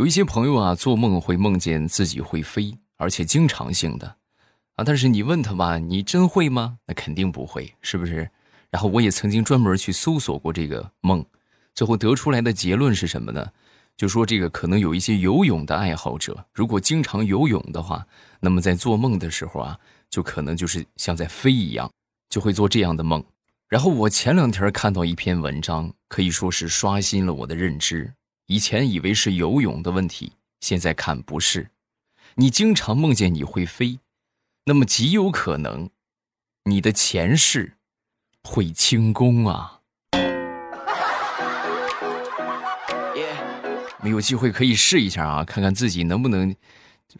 有一些朋友啊，做梦会梦见自己会飞，而且经常性的啊。但是你问他吧，你真会吗？那肯定不会，是不是？然后我也曾经专门去搜索过这个梦，最后得出来的结论是什么呢？就说这个可能有一些游泳的爱好者，如果经常游泳的话，那么在做梦的时候啊，就可能就是像在飞一样，就会做这样的梦。然后我前两天看到一篇文章，可以说是刷新了我的认知。以前以为是游泳的问题，现在看不是。你经常梦见你会飞，那么极有可能，你的前世会轻功啊。没有机会可以试一下啊，看看自己能不能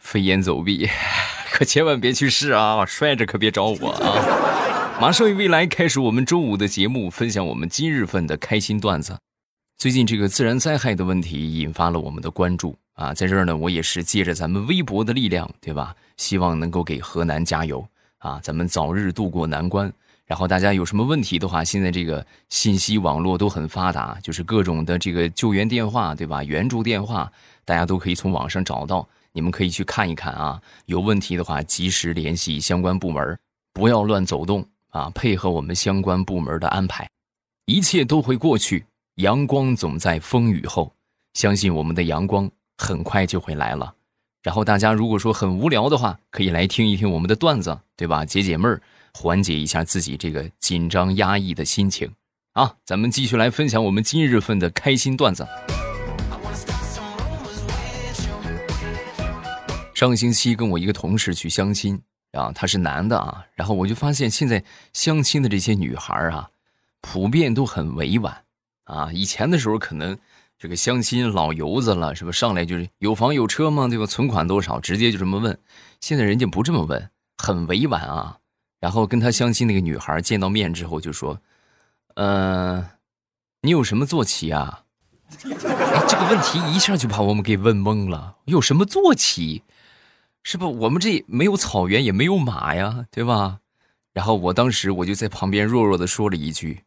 飞檐走壁，可千万别去试啊，摔着可别找我啊。马上与未来开始我们周五的节目，分享我们今日份的开心段子。最近这个自然灾害的问题引发了我们的关注啊，在这儿呢，我也是借着咱们微博的力量，对吧？希望能够给河南加油啊，咱们早日渡过难关。然后大家有什么问题的话，现在这个信息网络都很发达，就是各种的这个救援电话，对吧？援助电话，大家都可以从网上找到，你们可以去看一看啊。有问题的话，及时联系相关部门，不要乱走动啊，配合我们相关部门的安排，一切都会过去。阳光总在风雨后，相信我们的阳光很快就会来了。然后大家如果说很无聊的话，可以来听一听我们的段子，对吧？解解闷儿，缓解一下自己这个紧张压抑的心情。啊，咱们继续来分享我们今日份的开心段子。上个星期跟我一个同事去相亲啊，他是男的啊，然后我就发现现在相亲的这些女孩啊，普遍都很委婉。啊，以前的时候可能这个相亲老油子了，是吧？上来就是有房有车吗？对吧？存款多少？直接就这么问。现在人家不这么问，很委婉啊。然后跟他相亲那个女孩见到面之后就说：“嗯，你有什么坐骑啊？”，这个问题一下就把我们给问懵了。有什么坐骑？是不？我们这没有草原，也没有马呀，对吧？然后我当时我就在旁边弱弱的说了一句。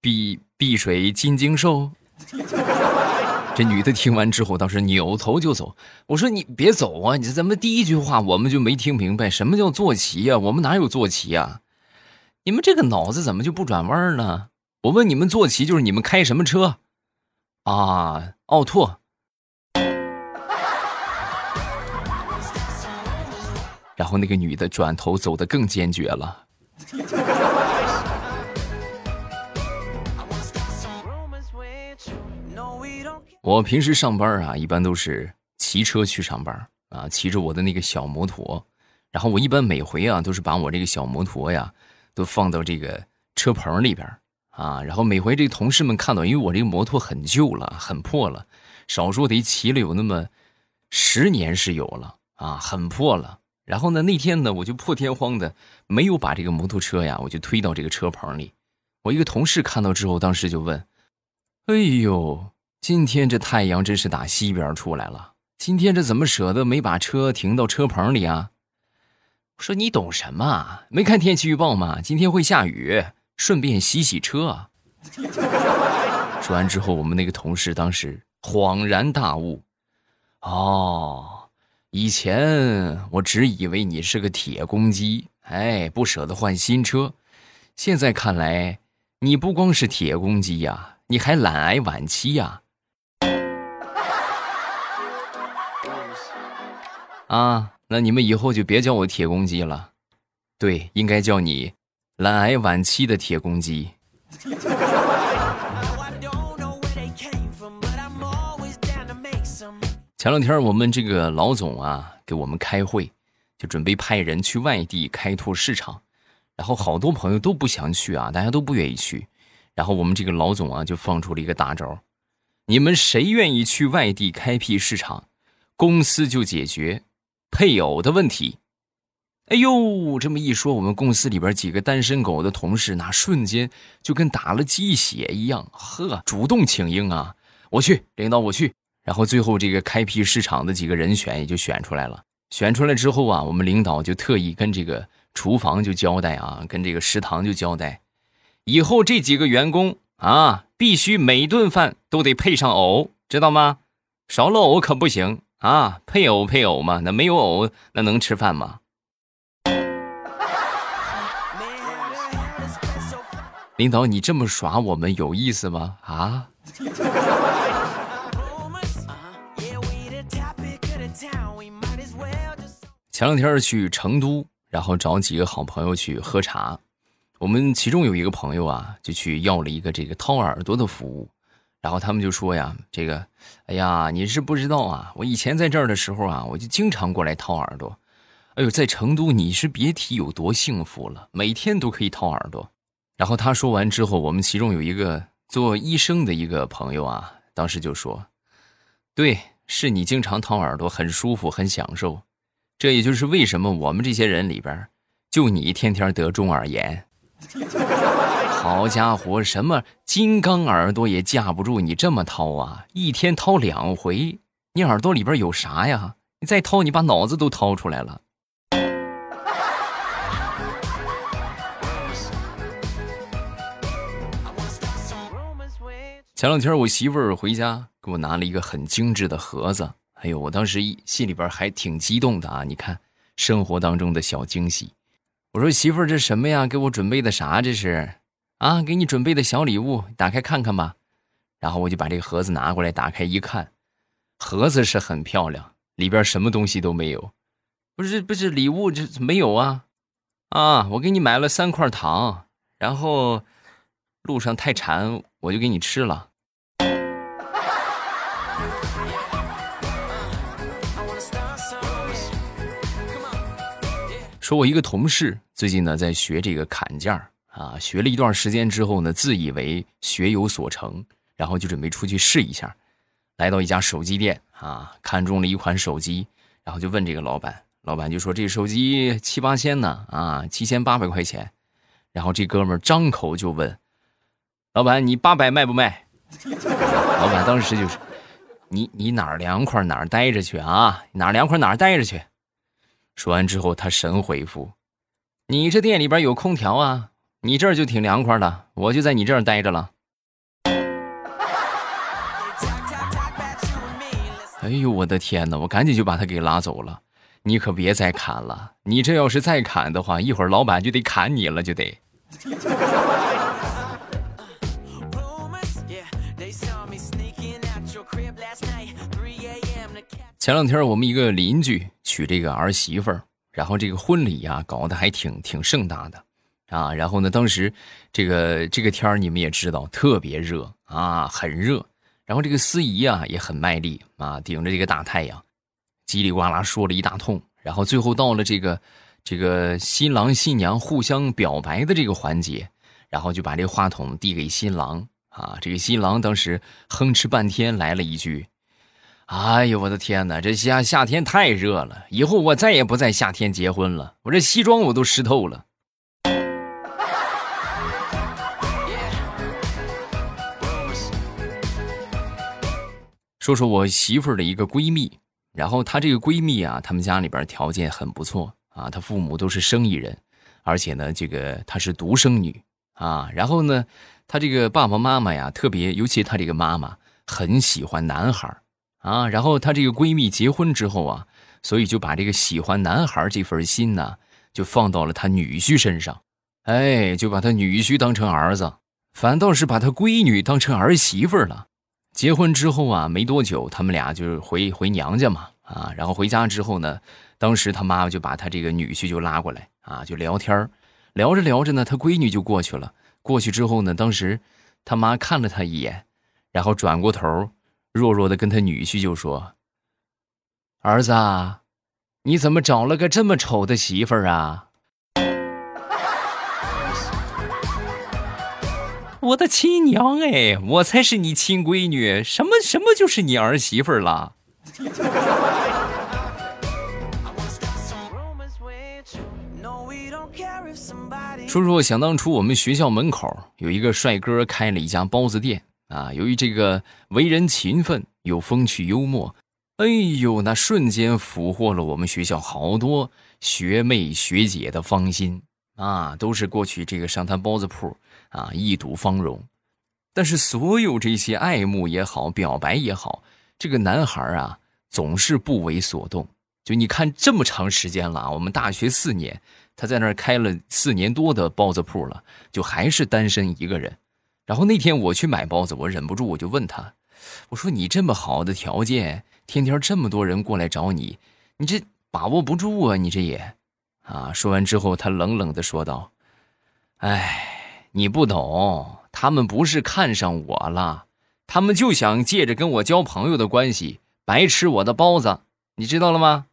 比碧水金睛兽，这女的听完之后，当时扭头就走。我说：“你别走啊！你怎么第一句话我们就没听明白？什么叫坐骑呀？我们哪有坐骑呀？你们这个脑子怎么就不转弯呢？我问你们，坐骑就是你们开什么车？啊，奥拓。然后那个女的转头走得更坚决了。”我平时上班啊，一般都是骑车去上班啊，骑着我的那个小摩托。然后我一般每回啊，都是把我这个小摩托呀，都放到这个车棚里边啊。然后每回这同事们看到，因为我这个摩托很旧了，很破了，少说得骑了有那么十年是有了啊，很破了。然后呢，那天呢，我就破天荒的没有把这个摩托车呀，我就推到这个车棚里。我一个同事看到之后，当时就问：“哎呦！”今天这太阳真是打西边出来了。今天这怎么舍得没把车停到车棚里啊？我说你懂什么？没看天气预报吗？今天会下雨，顺便洗洗车。说完之后，我们那个同事当时恍然大悟：哦，以前我只以为你是个铁公鸡，哎，不舍得换新车。现在看来，你不光是铁公鸡呀，你还懒癌晚期呀。那你们以后就别叫我铁公鸡了，对，应该叫你懒癌晚期的铁公鸡。前两天我们这个老总啊给我们开会，就准备派人去外地开拓市场，然后好多朋友都不想去啊，大家都不愿意去，然后我们这个老总啊就放出了一个大招：你们谁愿意去外地开辟市场，公司就解决。配偶的问题，哎呦，这么一说，我们公司里边几个单身狗的同事，那瞬间就跟打了鸡血一样，呵，主动请缨啊！我去，领导我去。然后最后这个开辟市场的几个人选也就选出来了。选出来之后啊，我们领导就特意跟这个厨房就交代啊，跟这个食堂就交代，以后这几个员工啊，必须每顿饭都得配上藕，知道吗？少了藕可不行啊！配偶配偶嘛，那没有偶那能吃饭吗？领导，你这么耍我们有意思吗？啊？前两天去成都，然后找几个好朋友去喝茶。我们其中有一个朋友啊，就去要了一个这个掏耳朵的服务。然后他们就说呀：“这个，哎呀，你是不知道啊，我以前在这儿的时候啊，我就经常过来掏耳朵。哎呦，在成都你是别提有多幸福了，每天都可以掏耳朵。”然后他说完之后，我们其中有一个做医生的一个朋友啊，当时就说：“对，是你经常掏耳朵，很舒服，很享受。这也就是为什么我们这些人里边，就你天天得中耳炎。”好家伙，什么金刚耳朵也架不住你这么掏啊！一天掏两回，你耳朵里边有啥呀？你再掏，你把脑子都掏出来了。前两天我媳妇儿回家给我拿了一个很精致的盒子，哎呦，我当时一心里边还挺激动的啊！你看，生活当中的小惊喜。我说媳妇儿，这什么呀？给我准备的啥？这是？啊，给你准备的小礼物，打开看看吧。然后我就把这个盒子拿过来，打开一看，盒子是很漂亮，里边什么东西都没有。不是不是礼物，这没有啊？啊，我给你买了三块糖，然后路上太馋，我就给你吃了。说，我一个同事最近呢在学这个砍价。啊，学了一段时间之后呢，自以为学有所成，然后就准备出去试一下。来到一家手机店啊，看中了一款手机，然后就问这个老板，老板就说这手机七八千呢，啊，七千八百块钱。然后这哥们张口就问，老板你八百卖不卖？老板当时就是，你你哪儿凉快哪儿待着去啊，哪儿凉快哪儿待着去。说完之后，他神回复，你这店里边有空调啊？你这儿就挺凉快的，我就在你这儿待着了。哎呦，我的天哪！我赶紧就把他给拉走了。你可别再砍了，你这要是再砍的话，一会儿老板就得砍你了，就得。前两天我们一个邻居娶这个儿媳妇儿，然后这个婚礼呀搞得还挺挺盛大的。啊，然后呢？当时这个这个天儿你们也知道，特别热啊，很热。然后这个司仪啊也很卖力啊，顶着这个大太阳，叽里呱啦说了一大通。然后最后到了这个这个新郎新娘互相表白的这个环节，然后就把这个话筒递给新郎啊。这个新郎当时哼哧半天来了一句：“哎呦我的天哪，这夏夏天太热了，以后我再也不在夏天结婚了，我这西装我都湿透了。”说说我媳妇儿的一个闺蜜，然后她这个闺蜜啊，他们家里边条件很不错啊，她父母都是生意人，而且呢，这个她是独生女啊，然后呢，她这个爸爸妈妈呀，特别，尤其她这个妈妈很喜欢男孩啊，然后她这个闺蜜结婚之后啊，所以就把这个喜欢男孩这份心呢，就放到了她女婿身上，哎，就把她女婿当成儿子，反倒是把她闺女当成儿媳妇了。结婚之后啊，没多久，他们俩就是回回娘家嘛，啊，然后回家之后呢，当时他妈妈就把他这个女婿就拉过来啊，就聊天聊着聊着呢，他闺女就过去了。过去之后呢，当时他妈看了他一眼，然后转过头，弱弱的跟他女婿就说：“儿子，你怎么找了个这么丑的媳妇儿啊？”我的亲娘哎，我才是你亲闺女，什么什么就是你儿媳妇了。说说想当初我们学校门口有一个帅哥开了一家包子店啊，由于这个为人勤奋又风趣幽默，哎呦，那瞬间俘获了我们学校好多学妹学姐的芳心啊，都是过去这个上他包子铺。啊，一睹芳容，但是所有这些爱慕也好，表白也好，这个男孩啊总是不为所动。就你看这么长时间了，我们大学四年，他在那儿开了四年多的包子铺了，就还是单身一个人。然后那天我去买包子，我忍不住我就问他，我说你这么好的条件，天天这么多人过来找你，你这把握不住啊？你这也，啊？说完之后，他冷冷的说道：“哎，你不懂，他们不是看上我了，他们就想借着跟我交朋友的关系，白吃我的包子，你知道了吗？”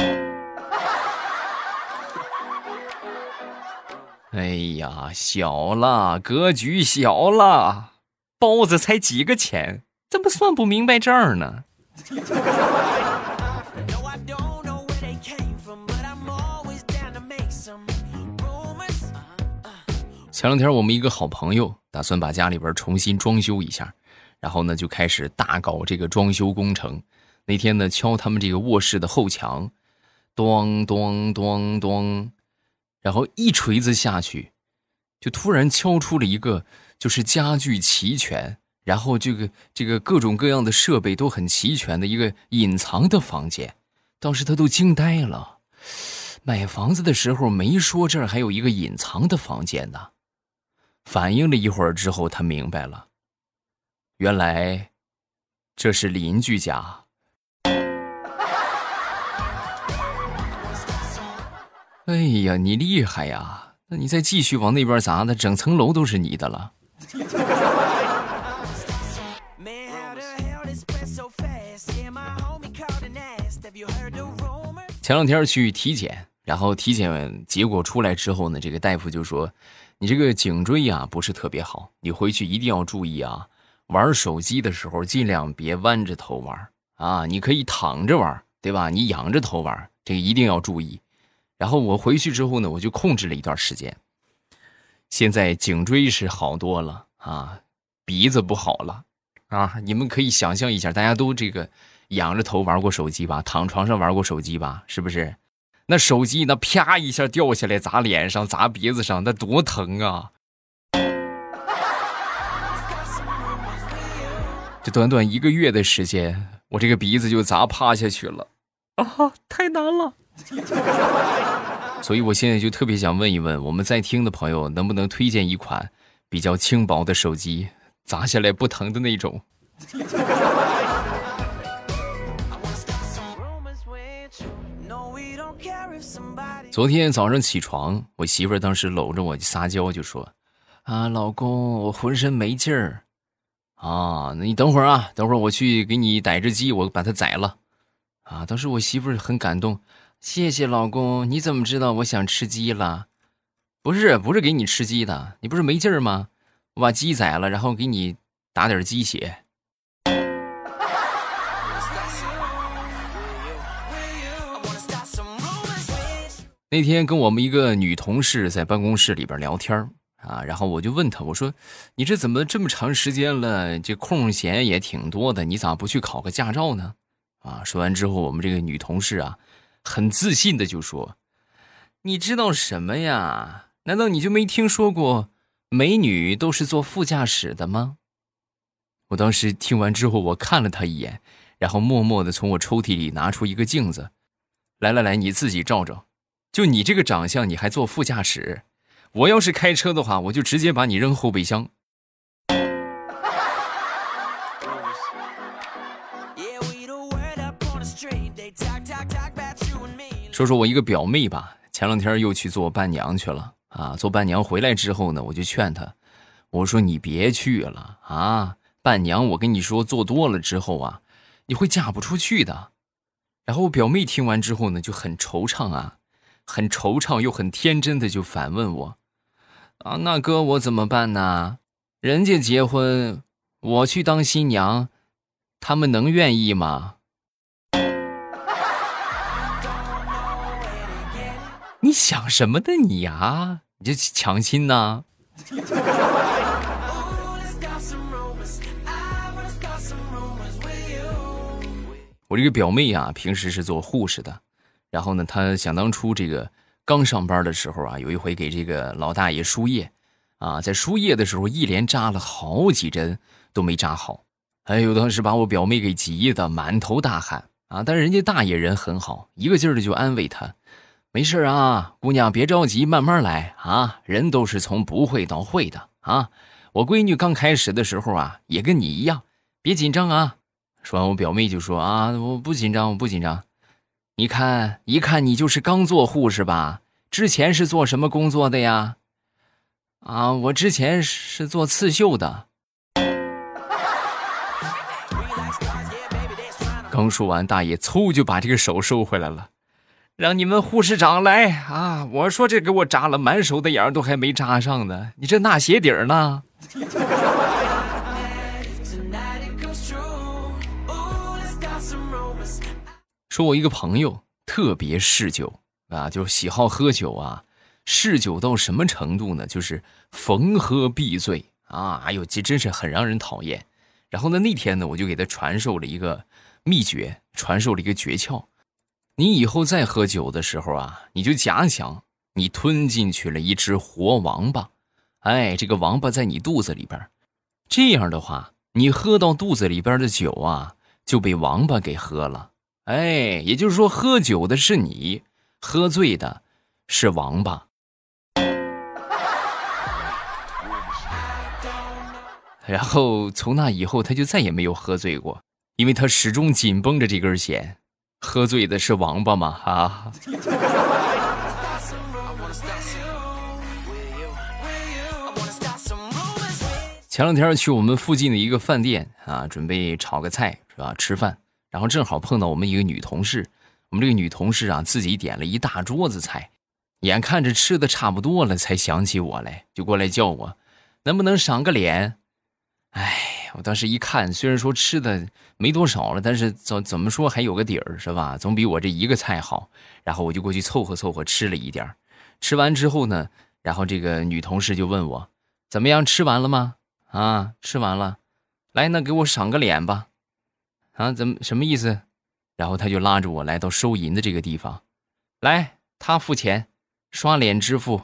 哎呀，小了，格局小了，包子才几个钱，怎么算不明白账呢？前两天我们一个好朋友打算把家里边重新装修一下，然后呢就开始大搞这个装修工程。那天呢敲他们这个卧室的后墙，咚咚咚咚。然后一锤子下去，就突然敲出了一个，就是家具齐全，然后这个这个各种各样的设备都很齐全的一个隐藏的房间。当时他都惊呆了，买房子的时候没说这儿还有一个隐藏的房间呢。反应了一会儿之后，他明白了，原来这是邻居家。哎呀，你厉害呀！那你再继续往那边砸，那整层楼都是你的了。前两天去体检，然后体检结果出来之后呢，这个大夫就说：“你这个颈椎呀不是特别好，你回去一定要注意啊！玩手机的时候尽量别弯着头玩啊，你可以躺着玩，对吧？你仰着头玩，这个一定要注意。”然后我回去之后呢，我就控制了一段时间。现在颈椎是好多了啊，鼻子不好了啊。你们可以想象一下，大家都这个仰着头玩过手机吧，躺床上玩过手机吧，是不是？那手机那啪一下掉下来砸脸上、砸鼻子上，那多疼啊！这短短一个月的时间，我这个鼻子就砸趴下去了啊，太难了。所以，我现在就特别想问一问我们在听的朋友，能不能推荐一款比较轻薄的手机，砸下来不疼的那种？昨天早上起床，我媳妇儿当时搂着我撒娇，就说：“啊，老公，我浑身没劲儿。啊，你等会儿啊，等会儿我去给你逮只鸡，我把它宰了。啊，当时我媳妇儿很感动。”谢谢老公，你怎么知道我想吃鸡了？不是，不是给你吃鸡的，你不是没劲儿吗？我把鸡宰了，然后给你打点鸡血。那天跟我们一个女同事在办公室里边聊天啊，然后我就问她，我说：“你这怎么这么长时间了，这空闲也挺多的，你咋不去考个驾照呢？”啊，说完之后，我们这个女同事啊。很自信的就说：“你知道什么呀？难道你就没听说过美女都是坐副驾驶的吗？”我当时听完之后，我看了她一眼，然后默默的从我抽屉里拿出一个镜子，来来来，你自己照照。就你这个长相，你还坐副驾驶？我要是开车的话，我就直接把你扔后备箱。说说我一个表妹吧，前两天又去做伴娘去了啊。做伴娘回来之后呢，我就劝她，我说你别去了啊，伴娘我跟你说做多了之后啊，你会嫁不出去的。然后我表妹听完之后呢，就很惆怅啊，很惆怅又很天真的就反问我，啊，那哥我怎么办呢？人家结婚，我去当新娘，他们能愿意吗？你想什么的你呀？你这强亲呐？我这个表妹啊，平时是做护士的，然后呢，她想当初这个刚上班的时候啊，有一回给这个老大爷输液，啊，在输液的时候一连扎了好几针都没扎好，哎呦，当时把我表妹给急的满头大汗啊！但是人家大爷人很好，一个劲儿的就安慰她：“没事啊，姑娘别着急，慢慢来啊，人都是从不会到会的啊。我闺女刚开始的时候啊，也跟你一样，别紧张啊。”说完，我表妹就说：“啊，我不紧张，我不紧张。你看，一看你就是刚做护士吧？之前是做什么工作的呀？啊，我之前是做刺绣的。”刚说完，大爷嗖就把这个手收回来了，让你们护士长来啊！我说这给我扎了满手的眼儿，都还没扎上呢，你这纳鞋底儿呢？说我一个朋友特别嗜酒啊，就是喜好喝酒啊，嗜酒到什么程度呢？就是逢喝必醉啊！哎呦，这真是很让人讨厌。然后呢，那天呢，我就给他传授了一个。秘诀传授了一个诀窍，你以后再喝酒的时候啊，你就假想你吞进去了一只活王八，哎，这个王八在你肚子里边，这样的话，你喝到肚子里边的酒啊，就被王八给喝了，哎，也就是说，喝酒的是你，喝醉的是王八。然后从那以后，他就再也没有喝醉过。因为他始终紧绷着这根弦，喝醉的是王八吗？啊！前两天去我们附近的一个饭店啊，准备炒个菜是吧？吃饭，然后正好碰到我们一个女同事，我们这个女同事啊，自己点了一大桌子菜，眼看着吃的差不多了，才想起我来，就过来叫我，能不能赏个脸？哎。我当时一看，虽然说吃的没多少了，但是怎怎么说还有个底儿是吧？总比我这一个菜好。然后我就过去凑合凑合吃了一点吃完之后呢，然后这个女同事就问我怎么样？吃完了吗？啊，吃完了。来，那给我赏个脸吧。啊，怎么什么意思？然后他就拉着我来到收银的这个地方，来，他付钱，刷脸支付，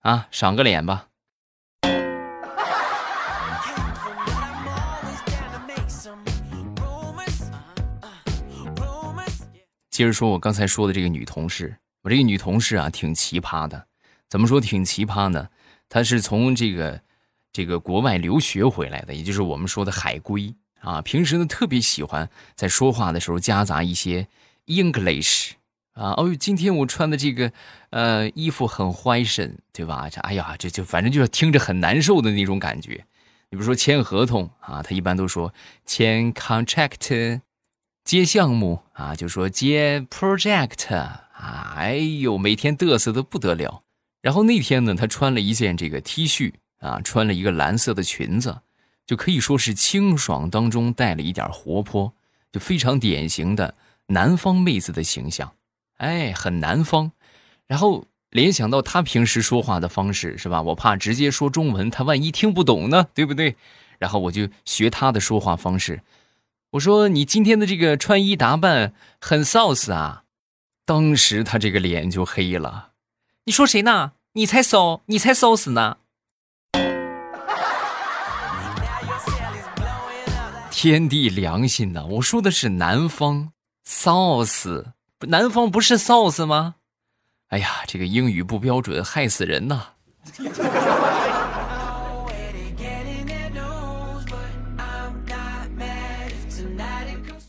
啊，赏个脸吧。接着说，我刚才说的这个女同事，我这个女同事啊，挺奇葩的。怎么说挺奇葩呢？她是从这个这个国外留学回来的，也就是我们说的海归啊。平时呢，特别喜欢在说话的时候夹杂一些 English 啊。哦，今天我穿的这个呃衣服很 fashion，对吧？这哎呀，这就反正就是听着很难受的那种感觉。你比如说签合同啊，他一般都说签 contract。接项目啊，就说接 project 啊，哎呦，每天嘚瑟的不得了。然后那天呢，他穿了一件这个 T 恤啊，穿了一个蓝色的裙子，就可以说是清爽当中带了一点活泼，就非常典型的南方妹子的形象，哎，很南方。然后联想到他平时说话的方式，是吧？我怕直接说中文，他万一听不懂呢，对不对？然后我就学他的说话方式。我说你今天的这个穿衣打扮很 sauce 啊！当时他这个脸就黑了。你说谁呢？你才骚，你才骚死呢！天地良心呐！我说的是南方 sauce，南方不是 sauce 吗？哎呀，这个英语不标准，害死人呐！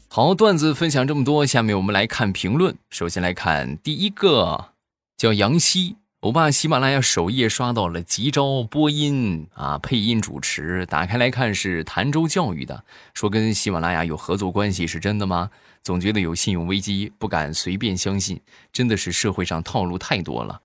好，段子分享这么多，下面我们来看评论。首先来看第一个，叫杨希，我把喜马拉雅首页刷到了急招播音啊，配音主持，打开来看是潭州教育的，说跟喜马拉雅有合作关系，是真的吗？总觉得有信用危机，不敢随便相信，真的是社会上套路太多了。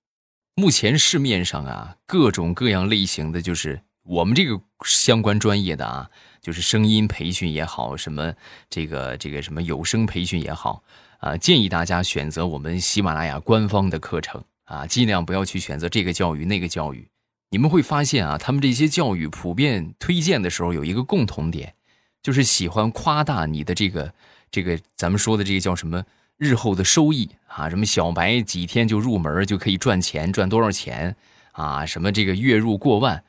目前市面上啊，各种各样类型的，就是我们这个相关专业的啊。就是声音培训也好，什么这个这个什么有声培训也好，啊，建议大家选择我们喜马拉雅官方的课程啊，尽量不要去选择这个教育那个教育。你们会发现啊，他们这些教育普遍推荐的时候有一个共同点，就是喜欢夸大你的这个这个咱们说的这个叫什么日后的收益啊，什么小白几天就入门就可以赚钱，赚多少钱啊？什么这个月入过万？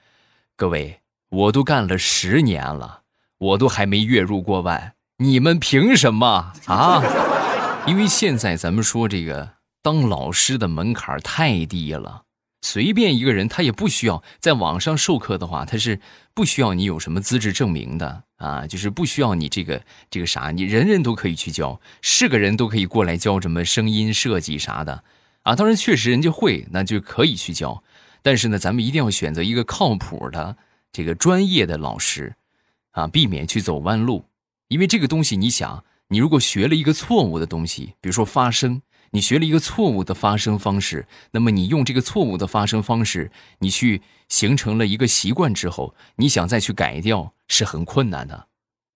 各位，我都干了十年了。我都还没月入过万，你们凭什么啊？因为现在咱们说这个当老师的门槛太低了。随便一个人，他也不需要在网上授课的话，他是不需要你有什么资质证明的啊，就是不需要你这个这个啥，你人人都可以去教，是个人都可以过来教什么声音设计啥的啊。当然，确实人家会，那就可以去教。但是呢，咱们一定要选择一个靠谱的这个专业的老师啊，避免去走弯路。因为这个东西，你想，你如果学了一个错误的东西，比如说发声。你学了一个错误的发声方式，那么你用这个错误的发声方式，你去形成了一个习惯之后，你想再去改掉是很困难的，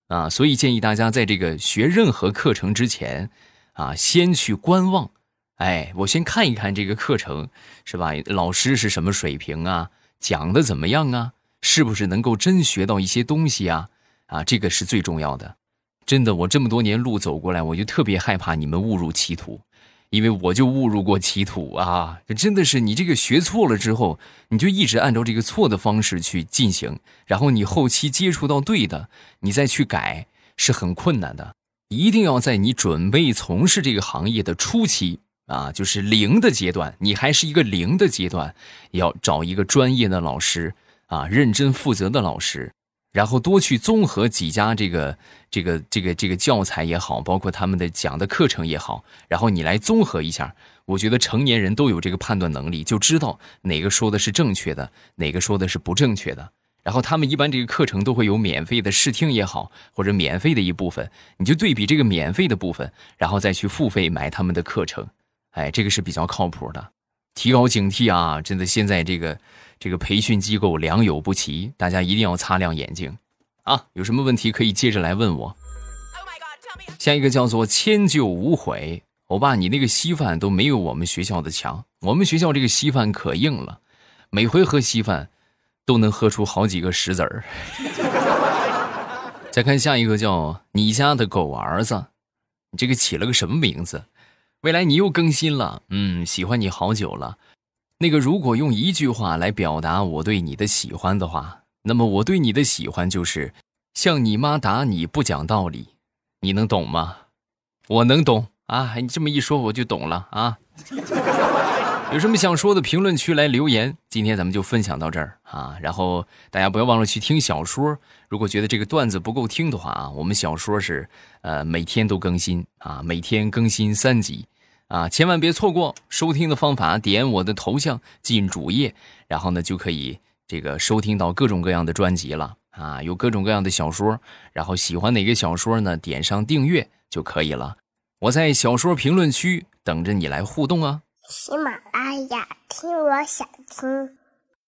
啊，所以建议大家在这个学任何课程之前，啊，先去观望，哎，我先看一看这个课程是吧？老师是什么水平啊？讲的怎么样啊？是不是能够真学到一些东西啊？啊，这个是最重要的。真的，我这么多年路走过来，我就特别害怕你们误入歧途。因为我就误入过歧途啊！真的是你这个学错了之后，你就一直按照这个错的方式去进行，然后你后期接触到对的，你再去改是很困难的。一定要在你准备从事这个行业的初期啊，就是零的阶段，你还是一个零的阶段，要找一个专业的老师啊，认真负责的老师。然后多去综合几家这个这个这个这个教材也好，包括他们的讲的课程也好，然后你来综合一下。我觉得成年人都有这个判断能力，就知道哪个说的是正确的，哪个说的是不正确的。然后他们一般这个课程都会有免费的试听也好，或者免费的一部分，你就对比这个免费的部分，然后再去付费买他们的课程。哎，这个是比较靠谱的。提高警惕啊！真的，现在这个。这个培训机构良莠不齐，大家一定要擦亮眼睛啊！有什么问题可以接着来问我。下一个叫做迁就无悔，欧巴，你那个稀饭都没有我们学校的强。我们学校这个稀饭可硬了，每回喝稀饭都能喝出好几个石子儿。再看下一个叫你家的狗儿子，你这个起了个什么名字？未来你又更新了，嗯，喜欢你好久了。那个，如果用一句话来表达我对你的喜欢的话，那么我对你的喜欢就是像你妈打你不讲道理，你能懂吗？我能懂啊！你这么一说，我就懂了啊！有什么想说的，评论区来留言。今天咱们就分享到这儿啊！然后大家不要忘了去听小说。如果觉得这个段子不够听的话啊，我们小说是呃每天都更新啊，每天更新三集。啊，千万别错过收听的方法，点我的头像进主页，然后呢就可以这个收听到各种各样的专辑了啊，有各种各样的小说，然后喜欢哪个小说呢，点上订阅就可以了。我在小说评论区等着你来互动啊。喜马拉雅，听我想听。